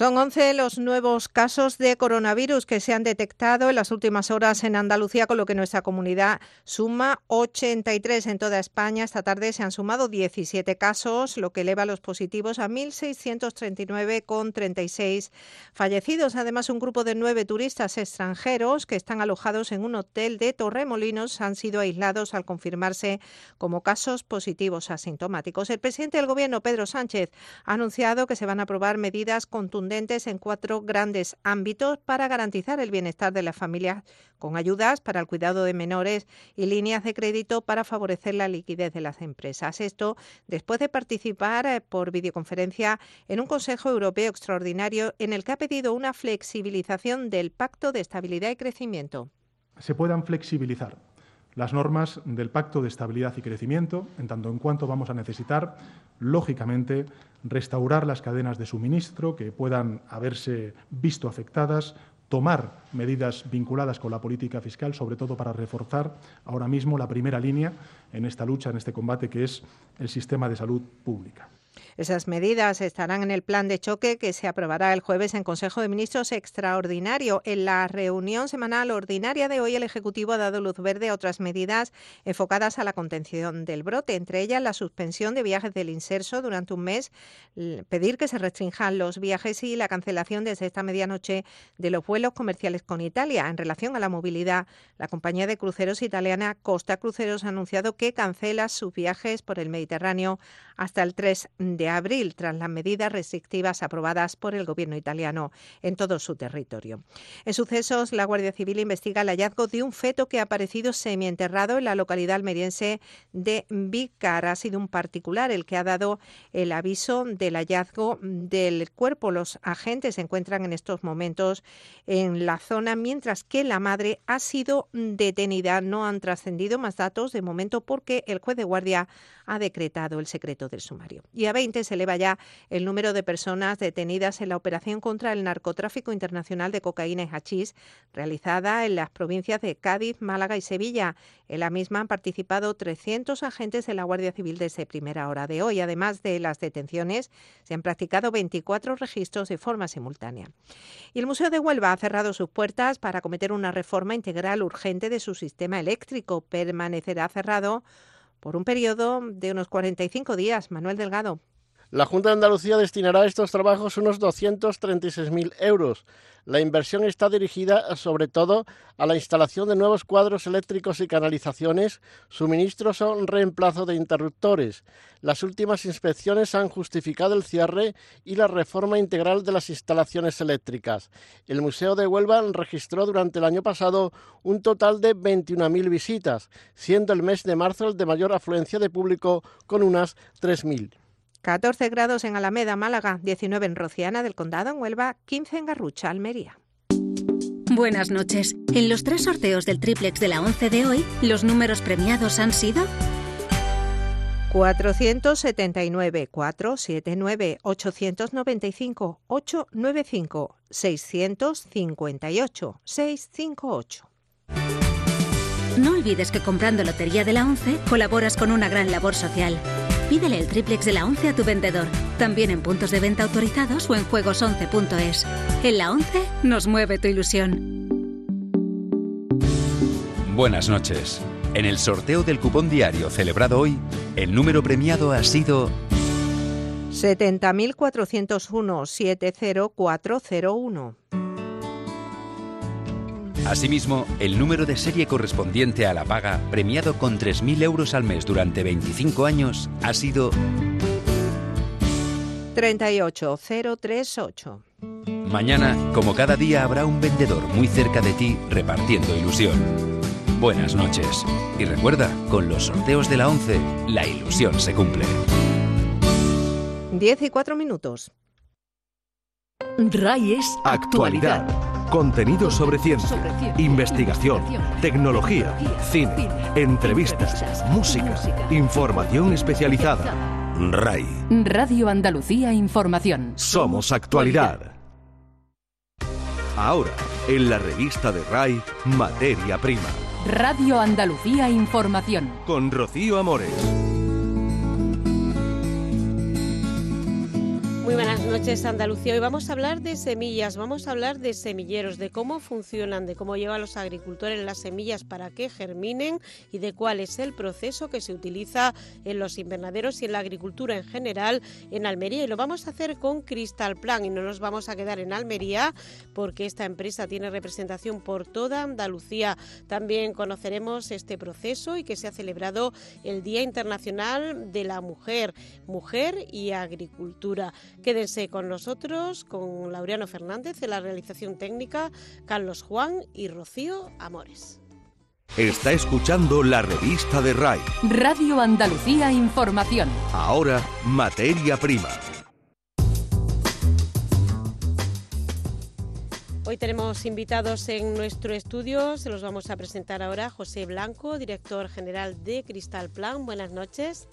Son 11 los nuevos casos de coronavirus que se han detectado en las últimas horas en Andalucía, con lo que nuestra comunidad suma 83 en toda España. Esta tarde se han sumado 17 casos, lo que eleva los positivos a 1.639 con 36 fallecidos. Además, un grupo de nueve turistas extranjeros que están alojados en un hotel de Torremolinos han sido aislados al confirmarse como casos positivos asintomáticos. El presidente del Gobierno, Pedro Sánchez, ha anunciado que se van a aprobar medidas contundentes en cuatro grandes ámbitos para garantizar el bienestar de las familias con ayudas para el cuidado de menores y líneas de crédito para favorecer la liquidez de las empresas. Esto después de participar eh, por videoconferencia en un Consejo Europeo extraordinario en el que ha pedido una flexibilización del Pacto de Estabilidad y Crecimiento. Se puedan flexibilizar las normas del Pacto de Estabilidad y Crecimiento, en tanto en cuanto vamos a necesitar, lógicamente, restaurar las cadenas de suministro que puedan haberse visto afectadas, tomar medidas vinculadas con la política fiscal, sobre todo para reforzar ahora mismo la primera línea en esta lucha, en este combate, que es el sistema de salud pública. Esas medidas estarán en el plan de choque que se aprobará el jueves en Consejo de Ministros extraordinario. En la reunión semanal ordinaria de hoy, el Ejecutivo ha dado luz verde a otras medidas enfocadas a la contención del brote, entre ellas la suspensión de viajes del inserso durante un mes, pedir que se restrinjan los viajes y la cancelación desde esta medianoche de los vuelos comerciales con Italia. En relación a la movilidad, la compañía de cruceros italiana Costa Cruceros ha anunciado que cancela sus viajes por el Mediterráneo hasta el 3 de abril, tras las medidas restrictivas aprobadas por el gobierno italiano en todo su territorio. En sucesos, la Guardia Civil investiga el hallazgo de un feto que ha aparecido semienterrado en la localidad almeriense de Vícar. Ha sido un particular el que ha dado el aviso del hallazgo del cuerpo. Los agentes se encuentran en estos momentos en la zona, mientras que la madre ha sido detenida. No han trascendido más datos de momento porque el juez de guardia ha decretado el secreto del sumario. Y a 20 se eleva ya el número de personas detenidas en la operación contra el narcotráfico internacional de cocaína y hachís realizada en las provincias de Cádiz, Málaga y Sevilla. En la misma han participado 300 agentes de la Guardia Civil desde primera hora de hoy. Además de las detenciones, se han practicado 24 registros de forma simultánea. Y el Museo de Huelva ha cerrado sus puertas para acometer una reforma integral urgente de su sistema eléctrico. Permanecerá cerrado por un periodo de unos 45 días. Manuel Delgado. La Junta de Andalucía destinará a estos trabajos unos 236.000 euros. La inversión está dirigida sobre todo a la instalación de nuevos cuadros eléctricos y canalizaciones, suministros o reemplazo de interruptores. Las últimas inspecciones han justificado el cierre y la reforma integral de las instalaciones eléctricas. El Museo de Huelva registró durante el año pasado un total de 21.000 visitas, siendo el mes de marzo el de mayor afluencia de público con unas 3.000. 14 grados en Alameda, Málaga, 19 en Rociana del Condado, en Huelva, 15 en Garrucha, Almería. Buenas noches. En los tres sorteos del triplex de la 11 de hoy, los números premiados han sido 479, 479, 895, 895, 658, 658. No olvides que comprando Lotería de la 11 colaboras con una gran labor social. Pídele el triplex de la 11 a tu vendedor, también en puntos de venta autorizados o en juegos11.es. En la 11 nos mueve tu ilusión. Buenas noches. En el sorteo del cupón diario celebrado hoy, el número premiado ha sido 70.401 70401. Asimismo, el número de serie correspondiente a la paga, premiado con 3.000 euros al mes durante 25 años, ha sido 38038. Mañana, como cada día, habrá un vendedor muy cerca de ti repartiendo ilusión. Buenas noches. Y recuerda, con los sorteos de la 11, la ilusión se cumple. 10 y 4 minutos. RAI es actualidad. Contenido sobre ciencia, investigación, tecnología, cine, entrevistas, música, información especializada. RAI. Radio Andalucía Información. Somos actualidad. Ahora, en la revista de RAI, Materia Prima. Radio Andalucía Información. Con Rocío Amores. Muy buenas noches, Andalucía. Hoy vamos a hablar de semillas, vamos a hablar de semilleros, de cómo funcionan, de cómo llevan los agricultores las semillas para que germinen y de cuál es el proceso que se utiliza en los invernaderos y en la agricultura en general en Almería. Y lo vamos a hacer con Crystal Plan y no nos vamos a quedar en Almería porque esta empresa tiene representación por toda Andalucía. También conoceremos este proceso y que se ha celebrado el Día Internacional de la Mujer, Mujer y Agricultura. Quédense con nosotros, con Laureano Fernández en la realización técnica, Carlos Juan y Rocío Amores. Está escuchando la revista de RAI. Radio Andalucía Información. Ahora, materia prima. Hoy tenemos invitados en nuestro estudio, se los vamos a presentar ahora. José Blanco, director general de Cristal Plan. Buenas noches.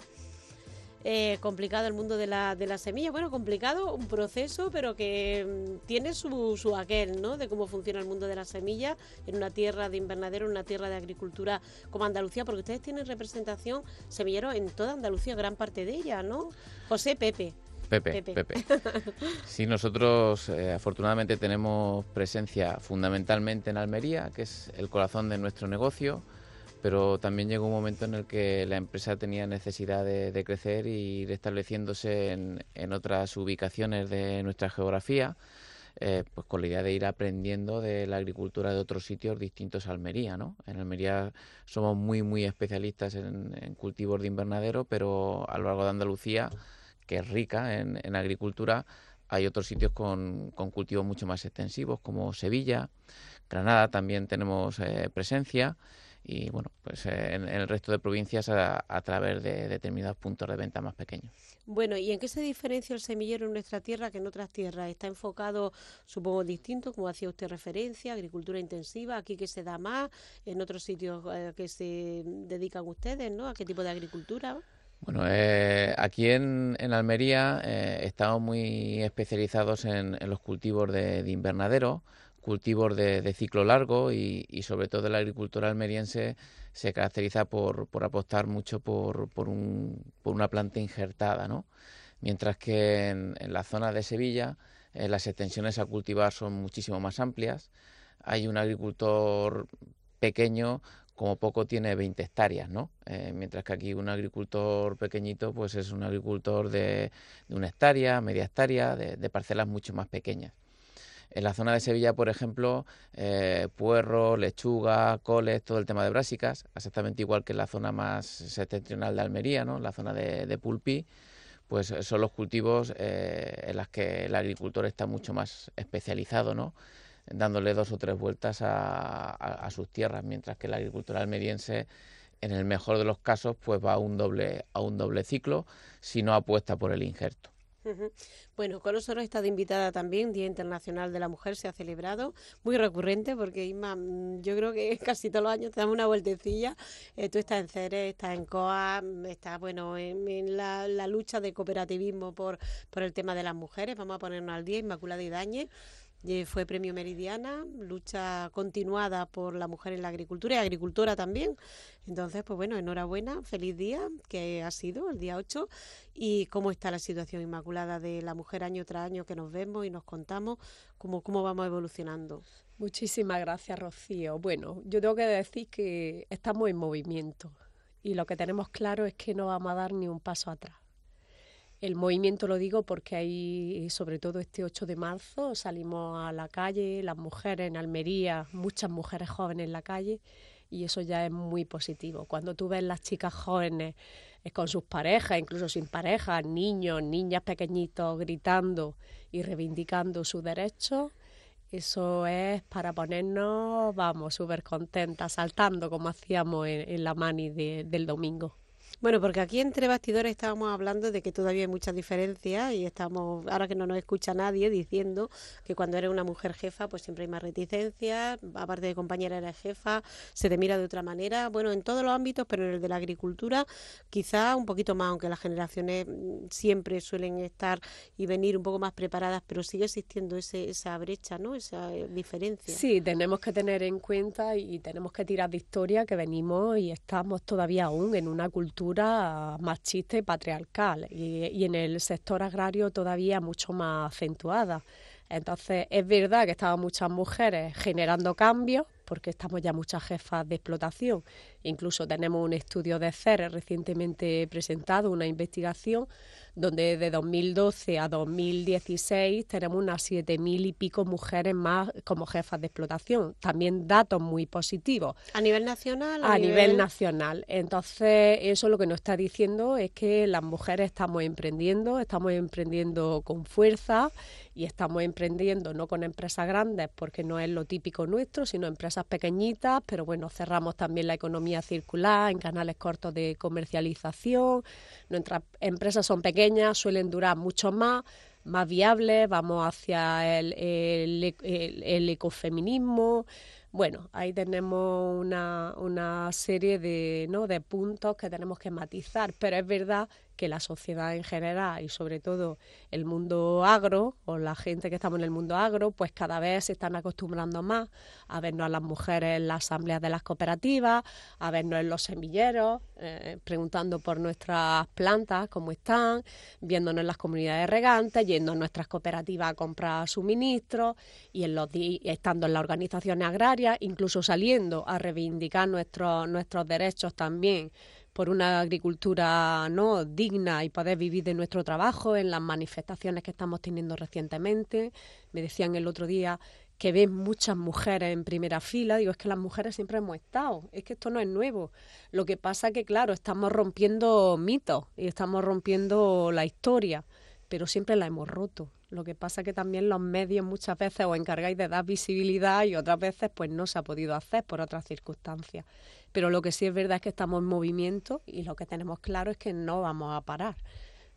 Eh, complicado el mundo de la, de la semilla. Bueno, complicado, un proceso, pero que mm, tiene su, su aquel, ¿no? De cómo funciona el mundo de la semilla en una tierra de invernadero, en una tierra de agricultura como Andalucía, porque ustedes tienen representación semillero en toda Andalucía, gran parte de ella, ¿no? José Pepe. Pepe, Pepe. Sí, nosotros eh, afortunadamente tenemos presencia fundamentalmente en Almería, que es el corazón de nuestro negocio pero también llegó un momento en el que la empresa tenía necesidad de, crecer y ir estableciéndose en, otras ubicaciones de nuestra geografía, eh, pues con la idea de ir aprendiendo de la agricultura de otros sitios distintos a Almería. ¿no? En Almería somos muy, muy especialistas en, cultivos de invernadero, pero a lo largo de Andalucía, que es rica en, agricultura, hay otros sitios con, cultivos mucho más extensivos, como Sevilla, Granada también tenemos eh, presencia y bueno, pues eh, en, el resto de provincias a, través de determinados puntos de venta más pequeños. Bueno, ¿y en qué se diferencia el semillero en nuestra tierra que en otras tierras? ¿Está enfocado, supongo, distinto, como hacía usted referencia, agricultura intensiva, aquí que se da más, en otros sitios eh, que se dedican ustedes, ¿no? ¿A qué tipo de agricultura? Bueno, eh, aquí en, Almería estamos muy especializados en, los cultivos de invernadero, cultivos de, ciclo largo y, sobre todo la agricultura almeriense se caracteriza por, apostar mucho por, una planta injertada, ¿no? Mientras que en, la zona de Sevilla eh, las extensiones a cultivar son muchísimo más amplias. Hay un agricultor pequeño como poco tiene 20 hectáreas, ¿no? Eh, mientras que aquí un agricultor pequeñito pues es un agricultor de, una hectárea, media hectárea, de parcelas mucho más pequeñas. En la zona de Sevilla, por ejemplo, eh, puerro, lechuga, coles, todo el tema de brásicas, exactamente igual que en la zona más septentrional de Almería, ¿no? la zona de, Pulpí, pues son los cultivos eh, en los que el agricultor está mucho más especializado, ¿no? dándole dos o tres vueltas a, sus tierras, mientras que el agricultor almeriense, en el mejor de los casos, pues va a un doble, a un doble ciclo si no apuesta por el injerto. Bueno, con nosotros está de invitada también, Día Internacional de la Mujer se ha celebrado, muy recurrente porque Isma, mm, yo creo que casi todos los años te damos una vueltecilla, eh, tú estás en CERE, estás en COA, estás bueno en, la, lucha de cooperativismo por, por el tema de las mujeres, vamos a ponernos al día, Inmaculada y Dañe, fue premio Meridiana, lucha continuada por la mujer en la agricultura y agricultora también. Entonces, pues bueno, enhorabuena, feliz día que ha sido el día 8 y cómo está la situación inmaculada de la mujer año tras año que nos vemos y nos contamos cómo, cómo vamos evolucionando. Muchísimas gracias, Rocío. Bueno, yo tengo que decir que estamos en movimiento y lo que tenemos claro es que no vamos a dar ni un paso atrás. El movimiento lo digo porque hay, sobre todo este 8 de marzo, salimos a la calle, las mujeres en Almería, muchas mujeres jóvenes en la calle, y eso ya es muy positivo. Cuando tú ves las chicas jóvenes eh, con sus parejas, incluso sin parejas, niños, niñas pequeñitos gritando y reivindicando sus derechos, eso es para ponernos, vamos, súper contentas, saltando como hacíamos en, la mani del domingo. Bueno, porque aquí entre bastidores estábamos hablando de que todavía hay muchas diferencias y estamos, ahora que no nos escucha nadie, diciendo que cuando eres una mujer jefa, pues siempre hay más reticencias, aparte de compañera eres jefa, se te mira de otra manera, bueno, en todos los ámbitos, pero en el de la agricultura quizá un poquito más, aunque las generaciones mm, siempre suelen estar y venir un poco más preparadas, pero sigue existiendo ese, esa brecha, ¿no? Esa eh, diferencia. Sí, tenemos que tener en cuenta y tenemos que tirar de historia que venimos y estamos todavía aún en una cultura cultura machista y patriarcal y, y en el sector agrario todavía mucho más acentuada. Entonces, es verdad que estaban muchas mujeres generando cambios, porque estamos ya muchas jefas de explotación. Incluso tenemos un estudio de CER recientemente presentado, una investigación, donde de 2012 a 2016 tenemos unas siete mil y pico mujeres más como jefas de explotación. También datos muy positivos. ¿A nivel nacional? A, nivel... nacional. Entonces, eso lo que nos está diciendo es que las mujeres estamos emprendiendo, estamos emprendiendo con fuerza y estamos emprendiendo no con empresas grandes porque no es lo típico nuestro, sino empresas pequeñitas, pero bueno, cerramos también la economía circular en canales cortos de comercialización. Nuestras empresas son pequeñas, suelen durar mucho más más viables, vamos hacia el, el, el, ecofeminismo. Bueno, ahí tenemos una, una serie de, ¿no? de puntos que tenemos que matizar, pero es verdad que la sociedad en general y sobre todo el mundo agro o la gente que estamos en el mundo agro, pues cada vez se están acostumbrando más a vernos a las mujeres en las asambleas de las cooperativas, a vernos en los semilleros, eh, preguntando por nuestras plantas, cómo están, viéndonos en las comunidades regantes, yendo a nuestras cooperativas a comprar suministros y en los estando en las organizaciones agrarias, incluso saliendo a reivindicar nuestros, nuestros derechos también por una agricultura no digna y poder vivir de nuestro trabajo en las manifestaciones que estamos teniendo recientemente. Me decían el otro día que ven muchas mujeres en primera fila. Digo, es que las mujeres siempre hemos estado, es que esto no es nuevo. Lo que pasa que, claro, estamos rompiendo mitos y estamos rompiendo la historia, pero siempre la hemos roto. Lo que pasa que también los medios muchas veces os encargáis de dar visibilidad y otras veces pues no se ha podido hacer por otras circunstancias. Pero lo que sí es verdad es que estamos en movimiento y lo que tenemos claro es que no vamos a parar.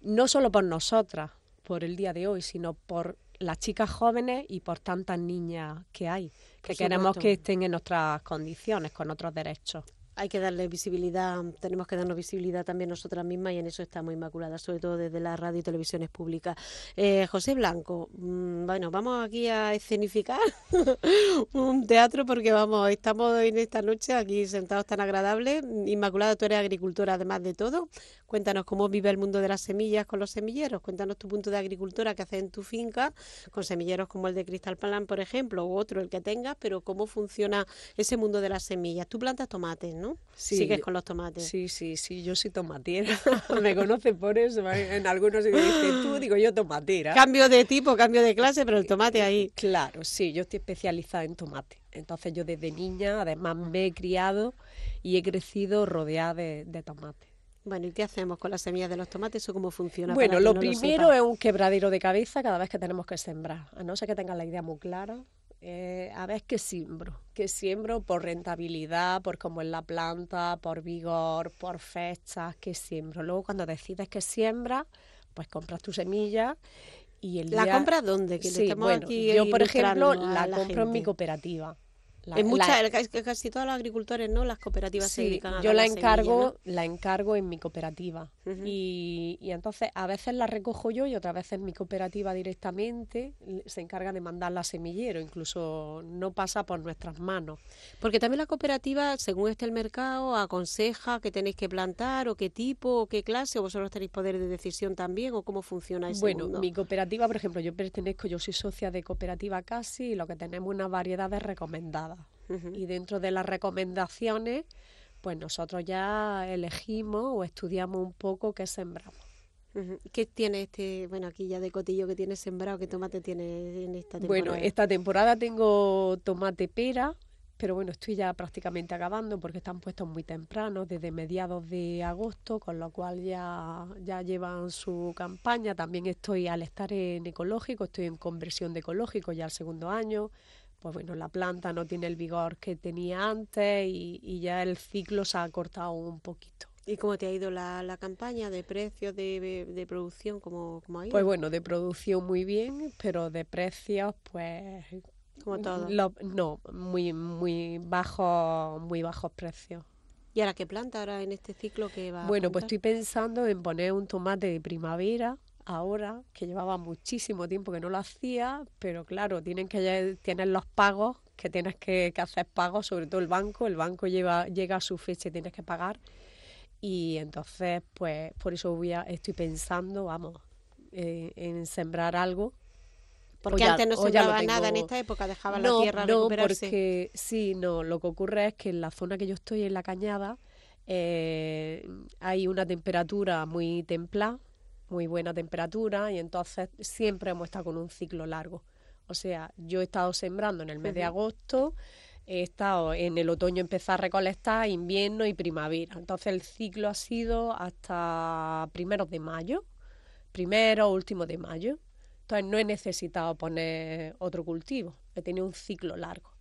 No solo por nosotras, por el día de hoy, sino por las chicas jóvenes y por tantas niñas que hay, que queremos que estén en nuestras condiciones, con otros derechos hay que darle visibilidad, tenemos que darnos visibilidad también nosotras mismas y en eso estamos inmaculadas, sobre todo desde la radio y televisiones públicas. Eh, José Blanco, mm, bueno, vamos aquí a escenificar un teatro porque vamos, estamos en esta noche aquí sentados tan agradables. Inmaculada, tú eres agricultora además de todo. Cuéntanos cómo vive el mundo de las semillas con los semilleros. Cuéntanos tu punto de agricultura que haces en tu finca con semilleros como el de Cristal Plan, por ejemplo, u otro, el que tengas, pero cómo funciona ese mundo de las semillas. Tú plantas tomates, ¿no? Sí, Sigues con los tomates. Sí, sí, sí, yo soy tomatera. Me conocen por eso. En algunos dicen tú, digo yo tomatera. Cambio de tipo, cambio de clase, pero el tomate ahí. Claro, sí, yo estoy especializada en tomate. Entonces yo desde niña, además, me he criado y he crecido rodeada de, de tomate. Bueno, ¿y qué hacemos con las semillas de los tomates o cómo funciona? Bueno, lo primero es un quebradero de cabeza cada vez que tenemos que sembrar, a no ser que tengan la idea muy clara. Eh, a ver qué siembro, qué siembro por rentabilidad, por cómo es la planta, por vigor, por fechas, qué siembro. Luego cuando decides que siembra, pues compras tu semilla y el ¿La compras dónde? Que sí, bueno, yo por ejemplo la, compro en mi cooperativa. La, en muchas, casi todos los agricultores, ¿no? Las cooperativas se dedican a Yo la, encargo, la encargo en mi cooperativa. y, y, entonces a veces la recojo yo y otras veces mi cooperativa directamente se encarga de mandar la semillero, incluso no pasa por nuestras manos. Porque también la cooperativa, según esté el mercado, aconseja qué tenéis que plantar o qué tipo o qué clase, o vosotros tenéis poder de decisión también, o cómo funciona ese Bueno, mi cooperativa, por ejemplo, yo pertenezco, yo soy socia de cooperativa casi y lo que tenemos una variedad de recomendadas y dentro de las recomendaciones, pues nosotros ya elegimos o estudiamos un poco qué sembramos. ¿Qué tiene este, bueno, aquí ya de cotillo que tiene sembrado? ¿Qué tomate tiene en esta temporada? Bueno, esta temporada tengo tomate pera, pero bueno, estoy ya prácticamente acabando porque están puestos muy temprano, desde mediados de agosto, con lo cual ya, ya llevan su campaña. También estoy al estar en ecológico, estoy en conversión de ecológico ya el segundo año pues bueno, la planta no tiene el vigor que tenía antes y, ya el ciclo se ha cortado un poquito. ¿Y cómo te ha ido la, campaña de precios de, de, producción? ¿cómo, ha ido? Pues bueno, de producción muy bien, pero de precios, pues... Como todo. no, muy, muy bajos, muy bajos precios. ¿Y ahora qué planta ahora en este ciclo que va? Bueno, pues estoy pensando en poner un tomate de primavera ahora, que llevaba muchísimo tiempo que no lo hacía, pero claro, tienen que tienes los pagos, que tienes que, hacer pagos, sobre todo el banco, el banco lleva, llega a su fecha y tienes que pagar. Y entonces, pues por eso voy a, estoy pensando, vamos, eh, en sembrar algo. Porque antes no sembraba nada en esta época, dejaba la tierra no, porque sí, no, lo que ocurre es que en la zona que yo estoy, en la cañada, eh, hay una temperatura muy templada, muy buena temperatura, y entonces siempre hemos estado con un ciclo largo. O sea, yo he estado sembrando en el mes de agosto, he estado en el otoño empezar a recolectar, invierno y primavera. Entonces el ciclo ha sido hasta primeros de mayo, primero o último de mayo. Entonces no he necesitado poner otro cultivo, he tenido un ciclo largo.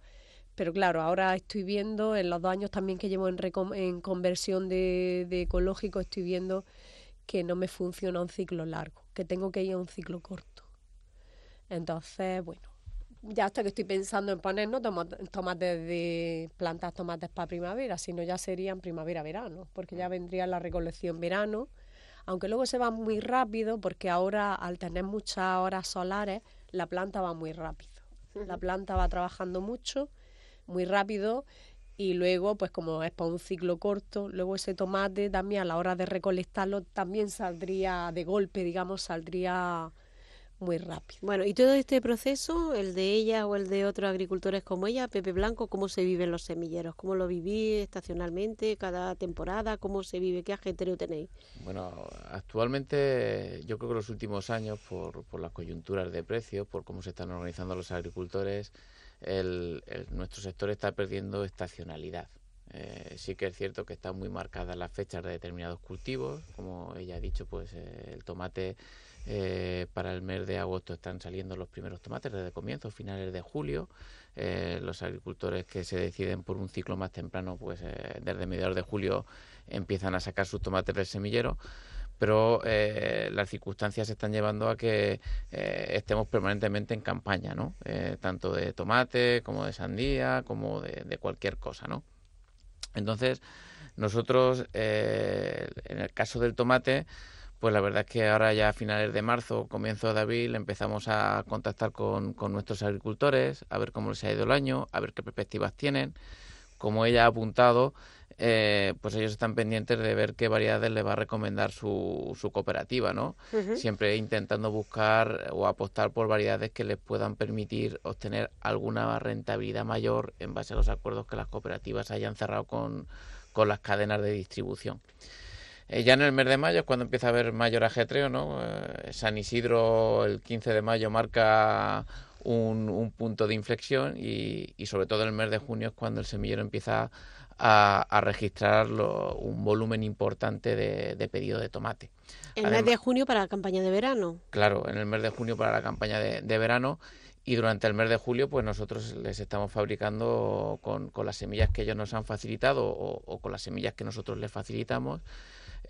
Pero claro, ahora estoy viendo, en los dos años también que llevo en, en conversión de, de ecológico, estoy viendo que no me funciona un ciclo largo, que tengo que ir a un ciclo corto. Entonces, bueno, ya hasta que estoy pensando en poner no tomates de plantas tomates para primavera, sino ya serían primavera-verano, porque ya vendría la recolección verano, aunque luego se va muy rápido, porque ahora al tener muchas horas solares, la planta va muy rápido. La planta va trabajando mucho, muy rápido, y luego, pues como es para un ciclo corto, luego ese tomate también a la hora de recolectarlo también saldría de golpe, digamos, saldría muy rápido. Bueno, y todo este proceso, el de ella o el de otros agricultores como ella, Pepe Blanco, ¿cómo se vive en los semilleros? ¿Cómo lo vivís estacionalmente, cada temporada? ¿Cómo se vive? ¿Qué ajetreo tenéis? Bueno, actualmente yo creo que los últimos años, por, por las coyunturas de precios, por cómo se están organizando los agricultores, el, nuestro sector está perdiendo estacionalidad. Eh, sí que es cierto que están muy marcadas las fechas de determinados cultivos, como ella ha dicho, pues eh, el tomate eh, para el mes de agosto están saliendo los primeros tomates desde comienzos, finales de julio. Los agricultores que se deciden por un ciclo más temprano, pues desde mediados de julio empiezan a sacar sus tomates del semillero. Pero las circunstancias se están llevando a que estemos permanentemente en campaña, ¿no? tanto de tomate como de sandía, como de, cualquier cosa, ¿no? Entonces, nosotros, en el caso del tomate, pues la verdad es que ahora ya a finales de marzo, comienzo de abril, empezamos a contactar con, nuestros agricultores, a ver cómo les ha ido el año, a ver qué perspectivas tienen. Como ella ha apuntado, eh, pues ellos están pendientes de ver qué variedades les va a recomendar su, su cooperativa, ¿no? Siempre intentando buscar o apostar por variedades que les puedan permitir obtener alguna rentabilidad mayor en base a los acuerdos que las cooperativas hayan cerrado con, con las cadenas de distribución. Eh, ya en el mes de mayo es cuando empieza a haber mayor ajetreo, ¿no? Eh, San Isidro el 15 de mayo marca un, punto de inflexión y, sobre todo el mes de junio es cuando el semillero empieza a, registrar un volumen importante de, pedido de tomate. ¿En el mes de junio para la campaña de verano? Claro, en el mes de junio para la campaña de, verano y durante el mes de julio pues nosotros les estamos fabricando con, las semillas que ellos nos han facilitado o, o con las semillas que nosotros les facilitamos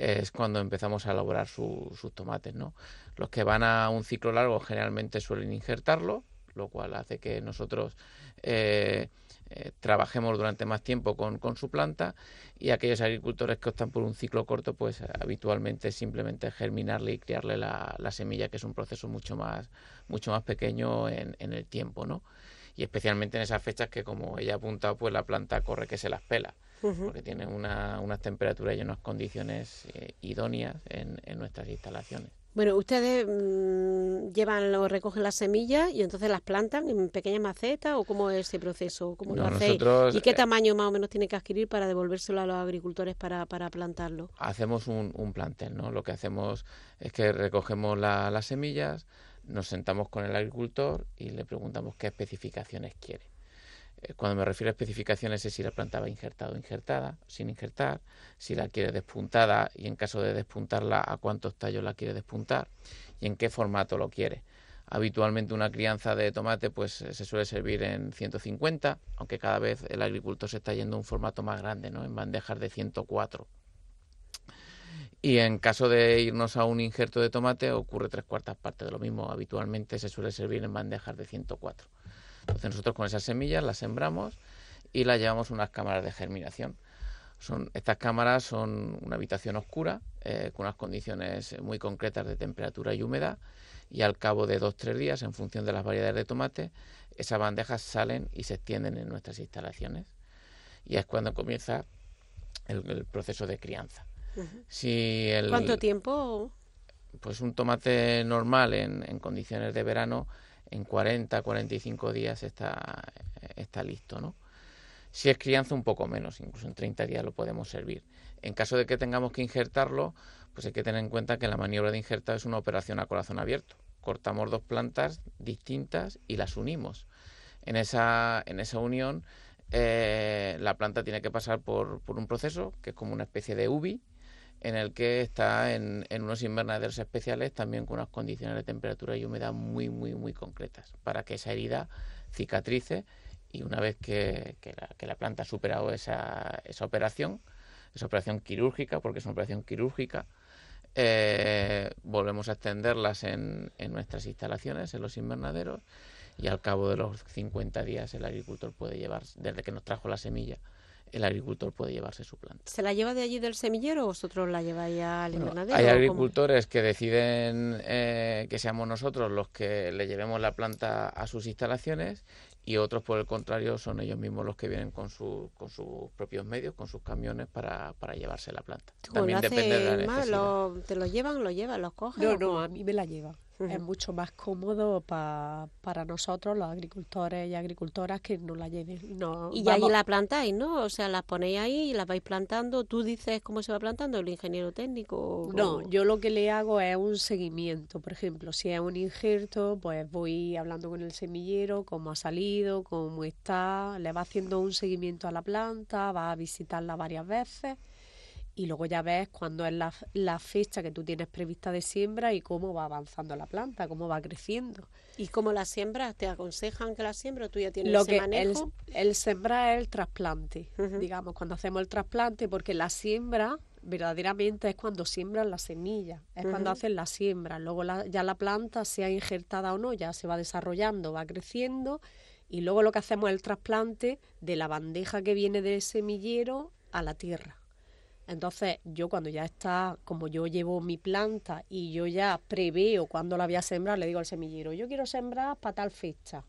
es cuando empezamos a elaborar sus tomates. ¿no? Los que van a un ciclo largo generalmente suelen injertarlo, lo cual hace que nosotros eh, eh, trabajemos durante más tiempo con, su planta y aquellos agricultores que optan por un ciclo corto, pues habitualmente simplemente germinarle y criarle la, semilla, que es un proceso mucho más, mucho más pequeño en, en el tiempo, ¿no? Y especialmente en esas fechas que, como ella ha apuntado, pues la planta corre que se las pela porque tiene una, unas temperaturas y unas condiciones eh, idóneas en, nuestras instalaciones. Bueno, ustedes mm, llevan o recogen las semillas y entonces las plantan en pequeñas macetas o cómo es ese proceso, cómo lo hacéis y qué eh, tamaño más o menos tiene que adquirir para devolvérselo a los agricultores para, para plantarlo. Hacemos un, un, plantel, ¿no? Lo que hacemos es que recogemos las semillas, nos sentamos con el agricultor y le preguntamos qué especificaciones quiere. Eh, cuando me refiero a especificaciones es si la planta va injertada o injertada, sin injertar, si la quiere despuntada y en caso de despuntarla a cuántos tallos la quiere despuntar y en qué formato lo quiere. Habitualmente una crianza de tomate pues eh, se suele servir en 150, aunque cada vez el agricultor se está yendo a un formato más grande, ¿no? en bandejas de 104. Y en caso de irnos a un injerto de tomate ocurre tres cuartas partes de lo mismo. Habitualmente se suele servir en bandejas de 104. Entonces nosotros con esas semillas las sembramos y las llevamos a unas cámaras de germinación. Son, estas cámaras son una habitación oscura eh, con unas condiciones muy concretas de temperatura y humedad y al cabo de dos o tres días, en función de las variedades de tomate, esas bandejas salen y se extienden en nuestras instalaciones. Y es cuando comienza el, proceso de crianza. si el, ¿Cuánto tiempo? Pues un tomate normal en, en condiciones de verano, en 40, 45 días está, está listo, ¿no? Si es crianza, un poco menos, incluso en 30 días lo podemos servir. En caso de que tengamos que injertarlo, pues hay que tener en cuenta que la maniobra de injertar es una operación a corazón abierto. Cortamos dos plantas distintas y las unimos. En esa, en esa unión, eh, la planta tiene que pasar por, por, un proceso que es como una especie de UBI, en el que está en, en, unos invernaderos especiales también con unas condiciones de temperatura y humedad muy, muy, muy concretas, para que esa herida cicatrice y una vez que, que, la, que la, planta ha superado esa, esa operación, esa operación quirúrgica, porque es una operación quirúrgica, eh, volvemos a extenderlas en, en, nuestras instalaciones, en los invernaderos, y al cabo de los 50 días el agricultor puede llevar, desde que nos trajo la semilla, el agricultor puede llevarse su planta. ¿Se la lleva de allí del semillero o vosotros la lleváis al bueno, invernadero? Hay agricultores que deciden eh, que seamos nosotros los que le llevemos la planta a sus instalaciones y otros, por el contrario, son ellos mismos los que vienen con, su, con sus propios medios, con sus camiones para, para llevarse la planta. También depende de la necesidad. Lo, ¿Te lo llevan, lo llevan, los cogen? No, no, a mí me la llevan. Uh -huh. Es mucho más cómodo pa, para nosotros, los agricultores y agricultoras, que no la lleven. No, y ahí la plantáis, ¿no? O sea, la ponéis ahí y la vais plantando. ¿Tú dices cómo se va plantando? ¿El ingeniero técnico? No, yo lo que le hago es un seguimiento. Por ejemplo, si es un injerto, pues voy hablando con el semillero, cómo ha salido, cómo está. Le va haciendo un seguimiento a la planta, va a visitarla varias veces y luego ya ves cuándo es la, la, fecha que tú tienes prevista de siembra y cómo va avanzando la planta, cómo va creciendo. ¿Y cómo la siembras? ¿Te aconsejan que la siembra o tú ya tienes Lo ese que manejo? El, el sembrar es el trasplante, uh -huh. digamos, cuando hacemos el trasplante, porque la siembra verdaderamente es cuando siembran la semilla, es uh -huh. cuando hacen la siembra, luego la, ya la planta, sea injertada o no, ya se va desarrollando, va creciendo y luego lo que hacemos es el trasplante de la bandeja que viene del semillero a la tierra. Entonces, yo cuando ya está, como yo llevo mi planta y yo ya preveo cuándo la voy a sembrar, le digo al semillero, yo quiero sembrar para tal fecha.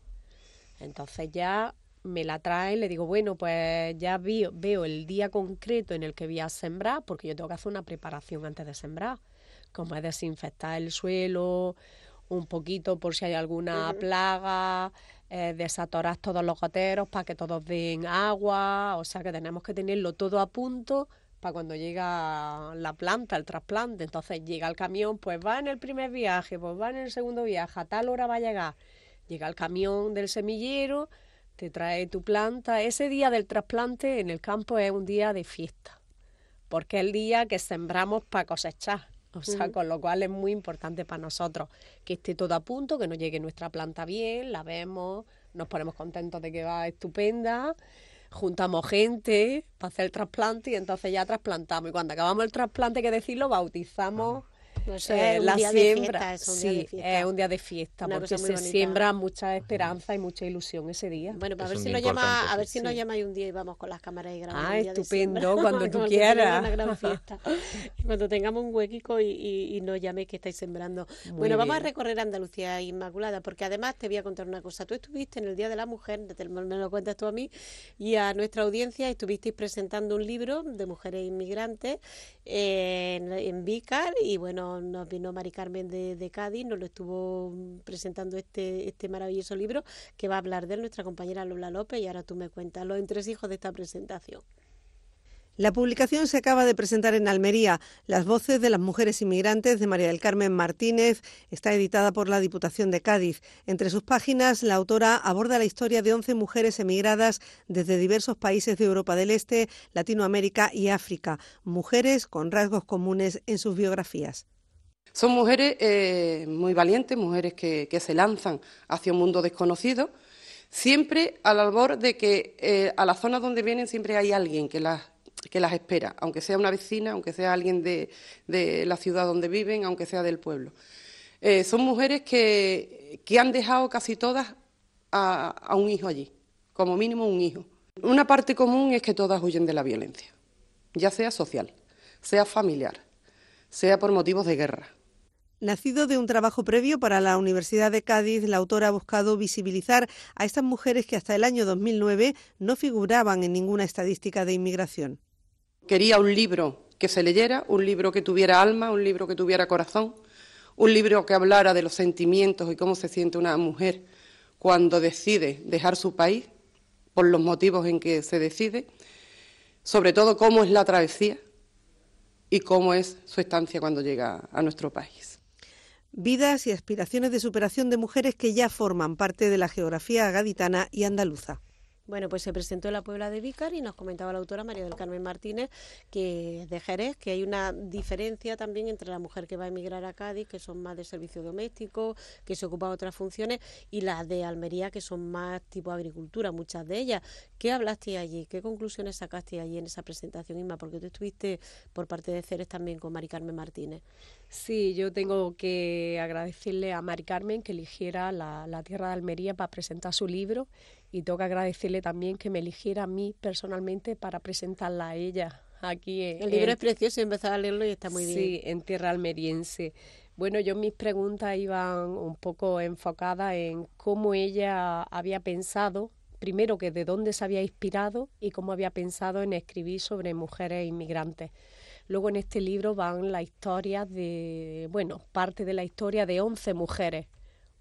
Entonces ya me la trae, le digo, bueno, pues ya veo, veo el día concreto en el que voy a sembrar, porque yo tengo que hacer una preparación antes de sembrar, como es desinfectar el suelo, un poquito por si hay alguna uh -huh. plaga, eh, desatorar todos los goteros para que todos den agua, o sea que tenemos que tenerlo todo a punto para cuando llega la planta, el trasplante. Entonces llega el camión, pues va en el primer viaje, pues va en el segundo viaje, a tal hora va a llegar. Llega el camión del semillero, te trae tu planta. Ese día del trasplante en el campo es un día de fiesta, porque es el día que sembramos para cosechar. O sea, con lo cual es muy importante para nosotros que esté todo a punto, que nos llegue nuestra planta bien, la vemos, nos ponemos contentos de que va estupenda juntamos gente para hacer el trasplante y entonces ya trasplantamos. Y cuando acabamos el trasplante, que decirlo, bautizamos no eh, la siembra. Fiesta, es sí, es un día de fiesta, Una porque se siembra mucha esperanza y mucha ilusión ese día. Bueno, pues a ver si nos llama, a ver si sí. nos llama un día y vamos con las cámaras y grabamos. Ah, estupendo, cuando tú quieras. Una gran fiesta. cuando tengamos un huequico y, y, y nos llaméis que estáis sembrando. Muy bueno, bien. vamos a recorrer Andalucía Inmaculada, porque además te voy a contar una cosa. Tú estuviste en el Día de la Mujer, me lo cuentas tú a mí, y a nuestra audiencia estuvisteis presentando un libro de mujeres inmigrantes en, en Vícar y bueno, nos vino Mari Carmen de, Cádiz, nos lo estuvo presentando este, este maravilloso libro que va a hablar de él nuestra compañera Lola López y ahora tú me cuentas los entresijos de esta presentación. La publicación se acaba de presentar en Almería. Las voces de las mujeres inmigrantes de María del Carmen Martínez está editada por la Diputación de Cádiz. Entre sus páginas, la autora aborda la historia de 11 mujeres emigradas desde diversos países de Europa del Este, Latinoamérica y África. Mujeres con rasgos comunes en sus biografías. Son mujeres eh, muy valientes, mujeres que, se lanzan hacia un mundo desconocido, siempre al albor de que eh, a la zona donde vienen siempre hay alguien que las, que las espera, aunque sea una vecina, aunque sea alguien de, la ciudad donde viven, aunque sea del pueblo. Eh, son mujeres que, han dejado casi todas a un hijo allí, como mínimo un hijo. Una parte común es que todas huyen de la violencia, ya sea social, sea familiar, sea por motivos de guerra. Nacido de un trabajo previo para la Universidad de Cádiz, la autora ha buscado visibilizar a estas mujeres que hasta el año 2009 no figuraban en ninguna estadística de inmigración. Quería un libro que se leyera, un libro que tuviera alma, un libro que tuviera corazón, un libro que hablara de los sentimientos y cómo se siente una mujer cuando decide dejar su país, por los motivos en que se decide, sobre todo cómo es la travesía y cómo es su estancia cuando llega a nuestro país. Vidas y aspiraciones de superación de mujeres que ya forman parte de la geografía gaditana y andaluza. Bueno, pues se presentó en la Puebla de Vícar y nos comentaba la autora María del Carmen Martínez que de Jerez, que hay una diferencia también entre la mujer que va a emigrar a Cádiz, que son más de servicio doméstico, que se ocupa de otras funciones, y las de Almería, que son más tipo agricultura, muchas de ellas. ¿Qué hablaste allí? ¿Qué conclusiones sacaste allí en esa presentación, Inma? Porque tú estuviste por parte de Ceres también con Mari Carmen Martínez. Sí, yo tengo que agradecerle a Mari Carmen que eligiera la tierra de Almería para presentar su libro y tengo que agradecerle también que me eligiera a mí personalmente para presentarla a ella aquí. El libro es precioso, he empezado a leerlo y está muy bien. Sí, en tierra almeriense. Bueno, yo mis preguntas iban un poco enfocadas en cómo ella había pensado, primero que de dónde se había inspirado y cómo había pensado en escribir sobre mujeres inmigrantes. Luego en este libro van la historia de, bueno, parte de la historia de 11 mujeres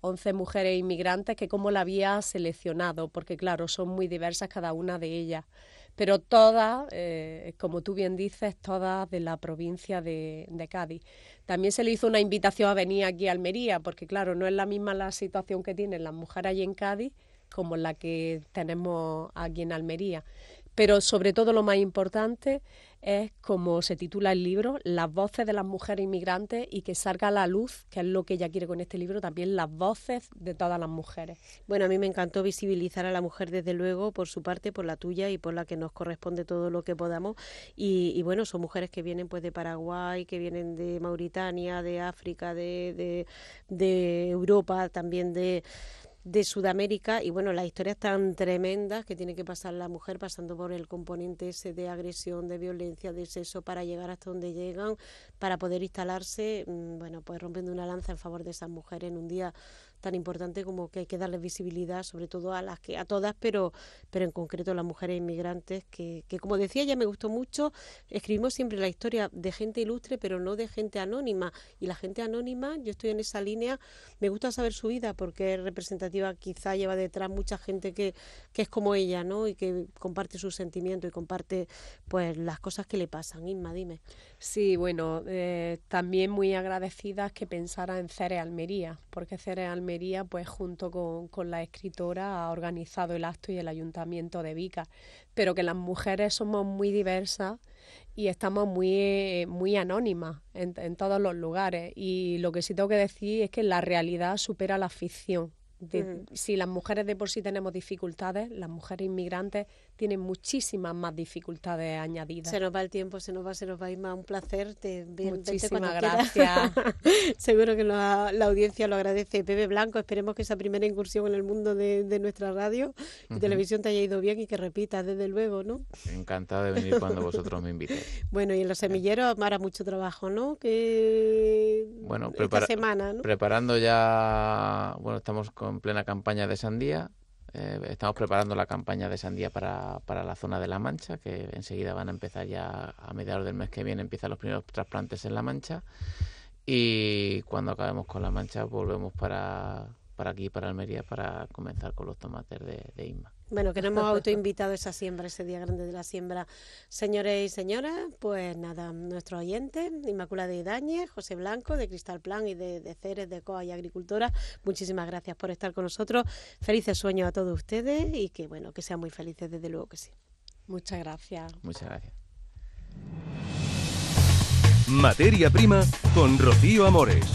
11 mujeres inmigrantes que cómo la había seleccionado, porque claro, son muy diversas cada una de ellas, pero todas, eh, como tú bien dices, todas de la provincia de, de, Cádiz. También se le hizo una invitación a venir aquí a Almería, porque claro, no es la misma la situación que tienen las mujeres allí en Cádiz como la que tenemos aquí en Almería. Pero sobre todo lo más importante es, como se titula el libro, las voces de las mujeres inmigrantes y que salga a la luz, que es lo que ella quiere con este libro, también las voces de todas las mujeres. Bueno, a mí me encantó visibilizar a la mujer desde luego, por su parte, por la tuya y por la que nos corresponde todo lo que podamos. Y, bueno, son mujeres que vienen pues de Paraguay, que vienen de Mauritania, de África, de, de, de Europa, también de de Sudamérica y bueno, las historias tan tremendas que tiene que pasar la mujer pasando por el componente ese de agresión, de violencia, de sexo para llegar hasta donde llegan, para poder instalarse, mm, bueno, pues rompiendo una lanza en favor de esas mujeres en un día tan importante como que hay que darles visibilidad, sobre todo a las que a todas, pero pero en concreto a las mujeres inmigrantes que, que como decía ya me gustó mucho, escribimos siempre la historia de gente ilustre, pero no de gente anónima y la gente anónima, yo estoy en esa línea, me gusta saber su vida porque es representativa, quizá lleva detrás mucha gente que, que es como ella, ¿no? Y que comparte sus sentimientos y comparte pues las cosas que le pasan. Inma, dime. Sí, bueno, eh, también muy agradecidas que pensara en Cere Almería, porque Cere Almería, pues junto con, con, la escritora, ha organizado el acto y el ayuntamiento de Vica, pero que las mujeres somos muy diversas y estamos muy, muy anónimas en, en todos los lugares. Y lo que sí tengo que decir es que la realidad supera la ficción. Si las mujeres de por sí tenemos dificultades, las mujeres inmigrantes tienen muchísimas más dificultades añadidas. Se nos va el tiempo, se nos va, se nos va, más Un placer. Te, Muchísimas gracias. Seguro que la, audiencia lo agradece. Pepe Blanco, esperemos que esa primera incursión en el mundo de, nuestra radio y televisión te haya ido bien y que repitas, desde luego, ¿no? Encantado de venir cuando vosotros me invitéis. Bueno, y en los semilleros, Mara, mucho trabajo, ¿no? Que bueno, esta semana, ¿no? Preparando ya, bueno, estamos con en plena campaña de sandía. Eh, estamos preparando la campaña de sandía para, para, la zona de La Mancha, que enseguida van a empezar ya a mediados del mes que viene, empiezan los primeros trasplantes en La Mancha. Y cuando acabemos con La Mancha, volvemos para, para aquí, para Almería, para comenzar con los tomates de, de. Bueno, que no hemos autoinvitado esa siembra, ese día grande de la siembra. Señores y señoras, pues nada, nuestros oyentes, Inmaculada Idañez, José Blanco, de Cristal Plan y de, de Ceres, de COA y Agricultora, muchísimas gracias por estar con nosotros. Felices sueños a todos ustedes y que, bueno, que sean muy felices, desde luego que sí. Muchas gracias. Muchas gracias. Materia prima con Rocío Amores.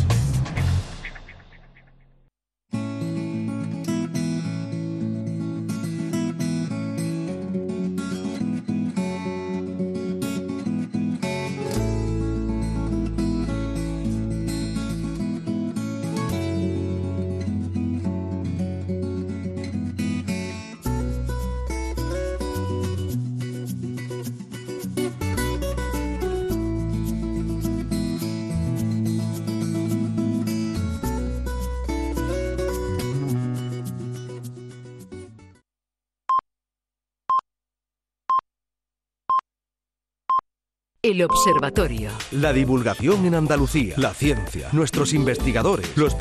El Observatorio. La divulgación en Andalucía, la ciencia, nuestros investigadores, los